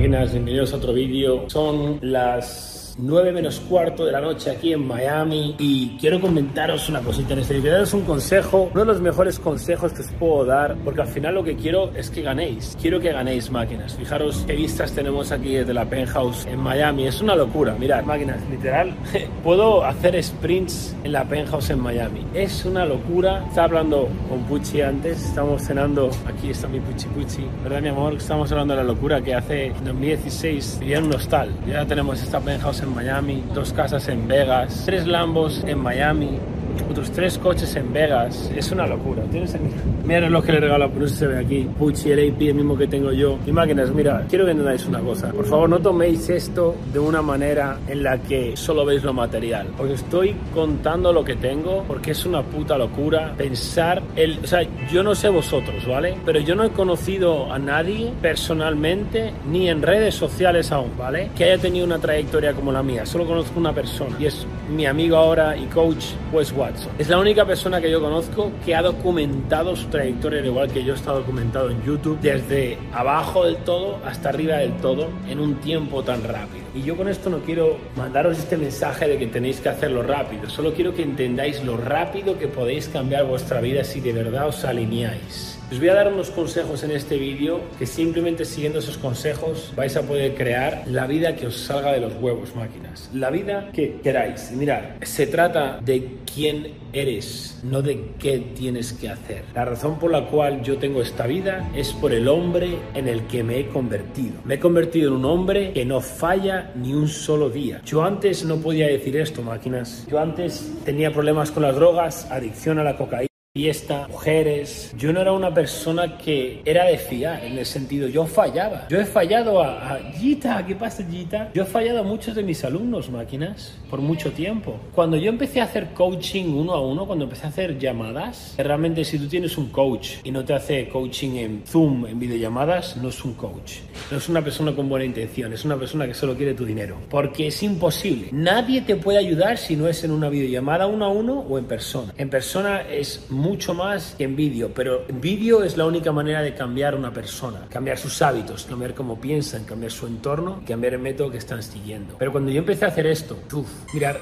Bienvenidos a otro vídeo. Son las 9 menos cuarto de la noche aquí en Miami. Y quiero comentaros una cosita en este vídeo, daros un consejo, uno de los mejores consejos que os puedo dar, porque al final lo que quiero es que ganéis, quiero que ganéis máquinas. Fijaros qué vistas tenemos aquí desde la penthouse en Miami, es una locura, mirad, máquinas, literal, puedo hacer sprints en la penthouse en Miami, es una locura. Estaba hablando con Pucci antes, estamos cenando, aquí está mi Pucci Pucci, ¿verdad mi amor? Estamos hablando de la locura que hace en 2016 vivía en un hostal, ya tenemos esta penthouse en Miami, dos casas en Vegas, tres Lambos en Miami, otros tres coches en Vegas. Es una locura. ¿Tienes Mira lo que le regalo a Bruce, se ve aquí. Pucci, el AP, el mismo que tengo yo. Y máquinas, mira, quiero que entendáis una cosa. Por favor, no toméis esto de una manera en la que solo veis lo material. Os estoy contando lo que tengo porque es una puta locura pensar el... O sea, yo no sé vosotros, ¿vale? Pero yo no he conocido a nadie personalmente ni en redes sociales aún, ¿vale? Que haya tenido una trayectoria como la mía. Solo conozco una persona y es mi amigo ahora y coach Wes Watson. Es la única persona que yo conozco que ha documentado su trayectoria, igual que yo está documentado en YouTube, desde abajo del todo hasta arriba del todo en un tiempo tan rápido. Y yo con esto no quiero mandaros este mensaje de que tenéis que hacerlo rápido, solo quiero que entendáis lo rápido que podéis cambiar vuestra vida si de verdad os alineáis. Os voy a dar unos consejos en este vídeo que simplemente siguiendo esos consejos vais a poder crear la vida que os salga de los huevos, máquinas. La vida que queráis. Y mirad, se trata de quién eres, no de qué tienes que hacer. La razón por la cual yo tengo esta vida es por el hombre en el que me he convertido. Me he convertido en un hombre que no falla ni un solo día. Yo antes no podía decir esto, máquinas. Yo antes tenía problemas con las drogas, adicción a la cocaína fiesta, mujeres. Yo no era una persona que era de fiar, en el sentido, yo fallaba. Yo he fallado a, Gita, ¿qué pasa Gita? Yo he fallado a muchos de mis alumnos, máquinas, por mucho tiempo. Cuando yo empecé a hacer coaching uno a uno, cuando empecé a hacer llamadas, realmente si tú tienes un coach y no te hace coaching en Zoom, en videollamadas, no es un coach. No es una persona con buena intención, es una persona que solo quiere tu dinero. Porque es imposible. Nadie te puede ayudar si no es en una videollamada uno a uno o en persona. En persona es mucho más que en vídeo, pero en vídeo es la única manera de cambiar una persona, cambiar sus hábitos, cambiar cómo piensan, cambiar su entorno, cambiar el método que están siguiendo. Pero cuando yo empecé a hacer esto, mirar,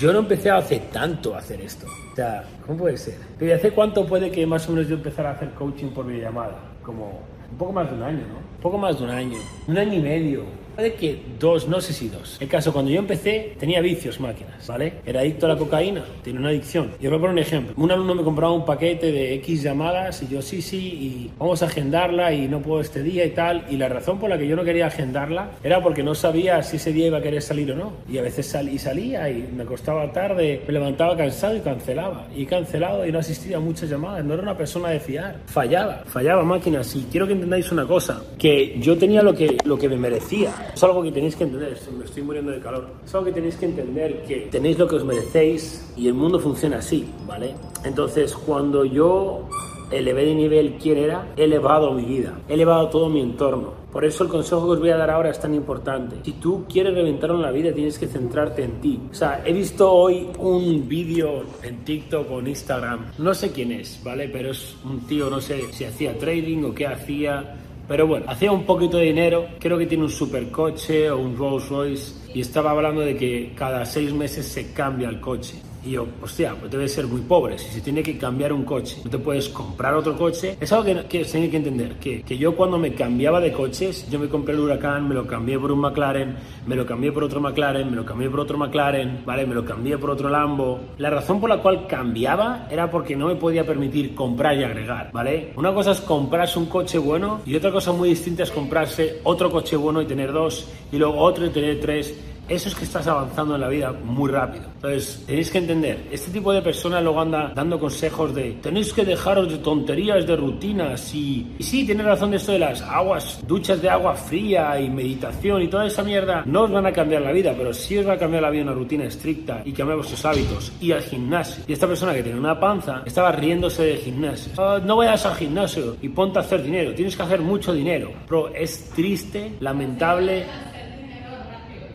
yo no empecé hace tanto a hacer esto. O sea, ¿cómo puede ser? ¿Y hace cuánto puede que más o menos yo empezara a hacer coaching por videollamada? Como un poco más de un año, ¿no? Un poco más de un año, un año y medio Puede que dos, no sé si dos. El caso, cuando yo empecé, tenía vicios máquinas, ¿vale? Era adicto a la cocaína, tiene una adicción. Y os voy a poner un ejemplo. Un alumno me compraba un paquete de X llamadas y yo, sí, sí, y vamos a agendarla y no puedo este día y tal. Y la razón por la que yo no quería agendarla era porque no sabía si ese día iba a querer salir o no. Y a veces salí, salía y me acostaba tarde, me levantaba cansado y cancelaba. Y cancelado y no asistía a muchas llamadas. No era una persona de fiar. Fallaba, fallaba máquinas. Y quiero que entendáis una cosa, que yo tenía lo que, lo que me merecía. Es algo que tenéis que entender, me estoy muriendo de calor. Es algo que tenéis que entender que tenéis lo que os merecéis y el mundo funciona así, ¿vale? Entonces, cuando yo elevé de nivel quién era, he elevado mi vida, he elevado todo mi entorno. Por eso el consejo que os voy a dar ahora es tan importante. Si tú quieres reventar en la vida, tienes que centrarte en ti. O sea, he visto hoy un vídeo en TikTok o en Instagram, no sé quién es, ¿vale? Pero es un tío, no sé si hacía trading o qué hacía pero bueno, hacía un poquito de dinero, creo que tiene un supercoche o un Rolls Royce y estaba hablando de que cada seis meses se cambia el coche. Y yo, hostia, pues debe ser muy pobre. Si se tiene que cambiar un coche, no te puedes comprar otro coche. Es algo que, que tiene que entender. Que, que, yo cuando me cambiaba de coches, yo me compré el Huracán, me lo cambié por un McLaren, me lo cambié por otro McLaren, me lo cambié por otro McLaren, ¿vale? Me lo cambié por otro Lambo. La razón por la cual cambiaba era porque no me podía permitir comprar y agregar, ¿vale? Una cosa es comprarse un coche bueno y otra cosa muy distinta es comprarse otro coche bueno y tener dos y luego otro y tener tres eso es que estás avanzando en la vida muy rápido. Entonces, tenéis que entender, este tipo de personas luego anda dando consejos de tenéis que dejaros de tonterías, de rutinas y, y sí, tiene razón de esto de las aguas, duchas de agua fría y meditación y toda esa mierda, no os van a cambiar la vida, pero sí os va a cambiar la vida una rutina estricta y cambiar vuestros hábitos y al gimnasio. Y esta persona que tiene una panza estaba riéndose de gimnasio. Oh, no vayas al gimnasio y ponte a hacer dinero, tienes que hacer mucho dinero. Pero es triste, lamentable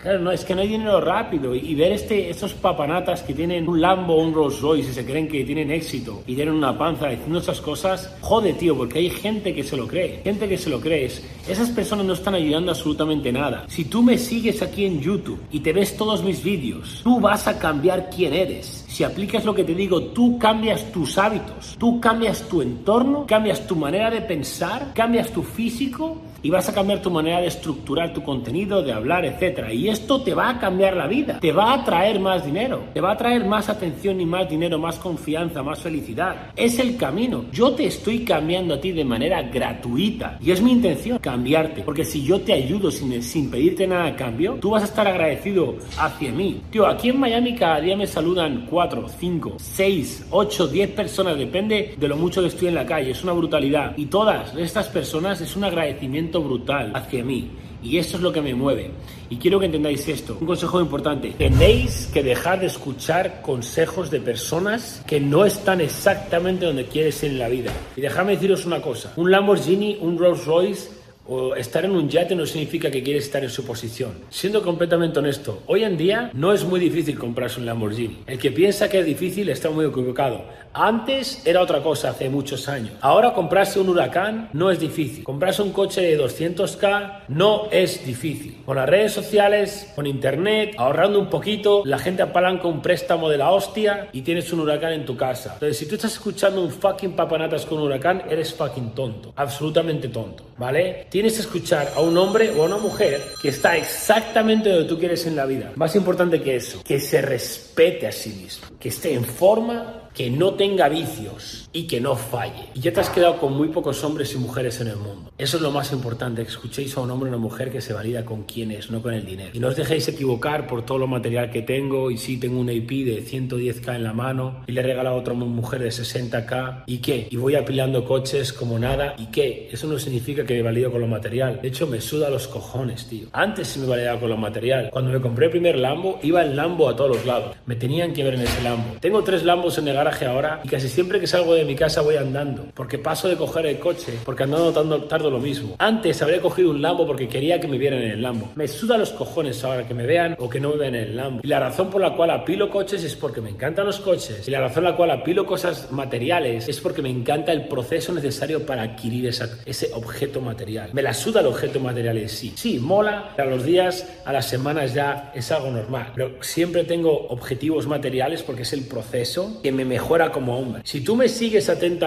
Claro, no, es que no hay dinero rápido. Y, ver este, estos papanatas que tienen un Lambo o un Rolls Royce y se creen que tienen éxito y tienen una panza diciendo esas cosas, jode, tío, porque hay gente que se lo cree. Gente que se lo cree. Esas personas no están ayudando absolutamente nada. Si tú me sigues aquí en YouTube y te ves todos mis vídeos, tú vas a cambiar quién eres. Si aplicas lo que te digo, tú cambias tus hábitos, tú cambias tu entorno, cambias tu manera de pensar, cambias tu físico y vas a cambiar tu manera de estructurar tu contenido, de hablar, etc. Y esto te va a cambiar la vida, te va a traer más dinero, te va a traer más atención y más dinero, más confianza, más felicidad. Es el camino. Yo te estoy cambiando a ti de manera gratuita y es mi intención cambiarte, porque si yo te ayudo sin, sin pedirte nada a cambio, tú vas a estar agradecido hacia mí. Tío, aquí en Miami cada día me saludan 4, 5, 6, 8, 10 personas, depende de lo mucho que estoy en la calle, es una brutalidad. Y todas estas personas es un agradecimiento brutal hacia mí. Y esto es lo que me mueve. Y quiero que entendáis esto. Un consejo importante. Tenéis que dejar de escuchar consejos de personas que no están exactamente donde quieres ir en la vida. Y dejadme deciros una cosa. Un Lamborghini, un Rolls Royce o estar en un yate no significa que quieres estar en su posición. Siendo completamente honesto, hoy en día no es muy difícil comprarse un Lamborghini. El que piensa que es difícil está muy equivocado. Antes era otra cosa hace muchos años. Ahora comprarse un huracán no es difícil. Comprarse un coche de 200k no es difícil. Con las redes sociales, con internet, ahorrando un poquito, la gente apalanca un préstamo de la hostia y tienes un huracán en tu casa. Entonces, si tú estás escuchando un fucking papanatas con un huracán, eres fucking tonto. Absolutamente tonto. ¿Vale? tienes que escuchar a un hombre o a una mujer que está exactamente donde tú quieres en la vida. Más importante que eso, que se respete a sí mismo, que esté en forma, que no tenga vicios y que no falle. Y ya te has quedado con muy pocos hombres y mujeres en el mundo. Eso es lo más importante, que escuchéis a un hombre o una mujer que se valida con quién es, no con el dinero. Y no os dejéis equivocar por todo lo material que tengo y si tengo un IP de 110k en la mano y le he regalado a otra mujer de 60k y qué, y voy apilando coches como nada y qué, eso no significa que me valido con lo material. De hecho, me suda los cojones, tío. Antes sí me validaba con lo material. Cuando me compré el primer Lambo, iba el Lambo a todos los lados. Me tenían que ver en ese Lambo. Tengo tres Lambos en el garaje ahora y casi siempre que salgo de mi casa voy andando, porque paso de coger el coche, porque andando tanto, tardo lo mismo. Antes habría cogido un Lambo porque quería que me vieran en el Lambo. Me suda los cojones ahora que me vean o que no me vean en el Lambo. Y la razón por la cual apilo coches es porque me encantan los coches. Y la razón por la cual apilo cosas materiales es porque me encanta el proceso necesario para adquirir ese objeto material. Me la suda el objeto material en sí. Sí, mola, a los días, a las semanas ya es algo normal. Pero siempre tengo objetivos materiales porque es el proceso que me mejora como hombre. Si tú me sigues atento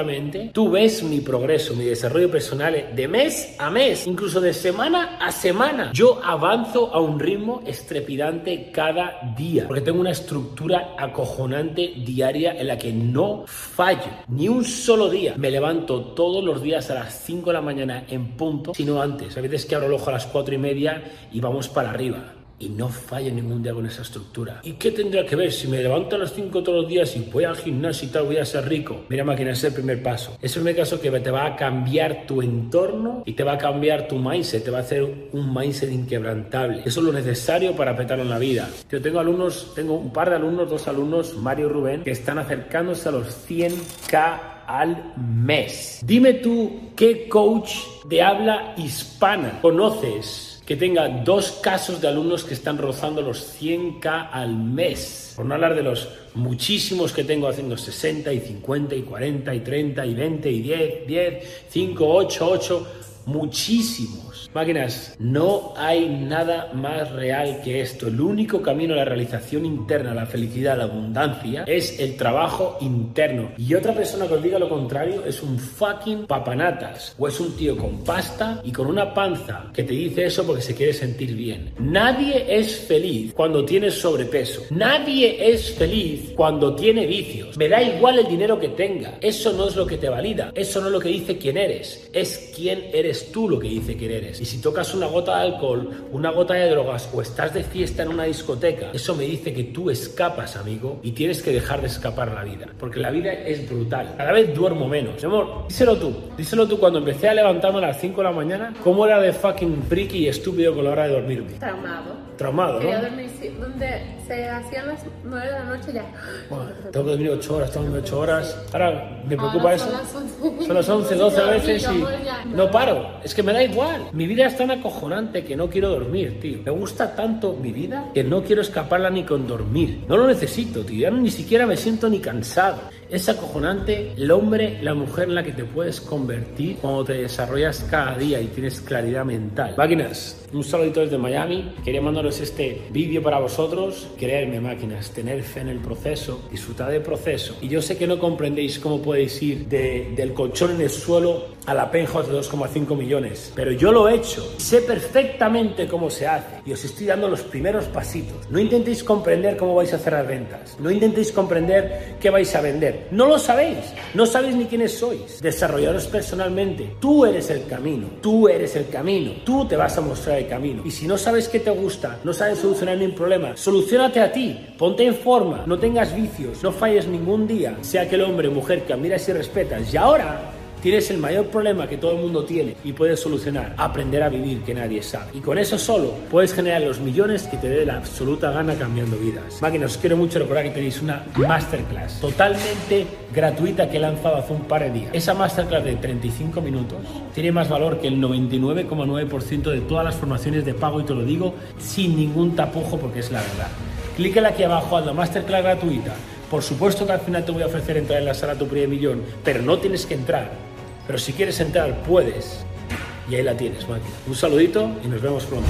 tú ves mi progreso, mi desarrollo personal de mes a mes, incluso de semana a semana. Yo avanzo a un ritmo estrepidante cada día, porque tengo una estructura acojonante diaria en la que no fallo, ni un solo día. Me levanto todos los días a las 5 de la mañana en punto, sino antes. A veces que abro el ojo a las 4 y media y vamos para arriba y no fallo ningún día con esa estructura. ¿Y qué tendría que ver? Si me levanto a las 5 todos los días y voy al gimnasio y tal, voy a ser rico. Mira, máquina, ese es el primer paso. Es el primer caso que te va a cambiar tu entorno y te va a cambiar tu mindset, te va a hacer un mindset inquebrantable. Eso es lo necesario para petarlo en la vida. Yo tengo alumnos, tengo un par de alumnos, dos alumnos, Mario y Rubén, que están acercándose a los 100k al mes. Dime tú qué coach de habla hispana conoces que tenga dos casos de alumnos que están rozando los 100k al mes. Por no hablar de los muchísimos que tengo haciendo 60 y 50 y 40 y 30 y 20 y 10, 10, 5, 8, 8, muchísimos. Máquinas, no hay nada más real que esto. El único camino a la realización interna, a la felicidad, a la abundancia, es el trabajo interno. Y otra persona que os diga lo contrario es un fucking papanatas. O es un tío con pasta y con una panza que te dice eso porque se quiere sentir bien. Nadie es feliz cuando tiene sobrepeso. Nadie es feliz cuando tiene vicios. Me da igual el dinero que tenga. Eso no es lo que te valida. Eso no es lo que dice quién eres. Es quién eres tú lo que dice quién eres. Y si tocas una gota de alcohol, una gota de drogas o estás de fiesta en una discoteca, eso me dice que tú escapas, amigo, y tienes que dejar de escapar la vida. Porque la vida es brutal. Cada vez duermo menos. Mi amor, díselo tú. Díselo tú cuando empecé a levantarme a las 5 de la mañana, ¿cómo era de fucking freaky y estúpido con la hora de dormirme? Traumado. Traumado, ¿no? Quería dormir, donde se hacían las 9 de la noche ya. Bueno, tengo que dormir 8 horas, tengo que dormir 8 horas. Ahora me preocupa Ahora eso. son las 11. Son las 11, 12 a veces y no paro. Es que me da igual. Mi vida es tan acojonante que no quiero dormir, tío. Me gusta tanto mi vida que no quiero escaparla ni con dormir. No lo necesito, tío. Ya ni siquiera me siento ni cansado. Es acojonante el hombre, la mujer en la que te puedes convertir cuando te desarrollas cada día y tienes claridad mental. Máquinas, un saludito desde Miami. Quería mandaros este vídeo para vosotros. Creerme, máquinas, tener fe en el proceso, disfrutar del proceso. Y yo sé que no comprendéis cómo podéis ir del colchón en el suelo a la penthouse de 2,5 millones. Pero yo lo he hecho. Sé perfectamente cómo se hace. Y os estoy dando los primeros pasitos. No intentéis comprender cómo vais a cerrar ventas. No intentéis comprender qué vais a vender. No lo sabéis, no sabéis ni quiénes sois. Desarrollaros personalmente. Tú eres el camino, tú eres el camino, tú te vas a mostrar el camino. Y si no sabes qué te gusta, no sabes solucionar ningún problema, solucionate a ti, ponte en forma, no tengas vicios, no falles ningún día, sea aquel hombre o mujer que admiras y respetas. Y ahora Tienes el mayor problema que todo el mundo tiene y puedes solucionar, aprender a vivir que nadie sabe. Y con eso solo puedes generar los millones que te dé la absoluta gana cambiando vidas. Máquinas, os quiero mucho recordar que tenéis una masterclass totalmente gratuita que he lanzado hace un par de días. Esa masterclass de 35 minutos tiene más valor que el 99,9% de todas las formaciones de pago y te lo digo sin ningún tapujo porque es la verdad. Clícala aquí abajo a la masterclass gratuita. Por supuesto que al final te voy a ofrecer entrar en la sala tu primer millón, pero no tienes que entrar pero si quieres entrar, puedes. Y ahí la tienes, máquina. Un saludito y nos vemos pronto.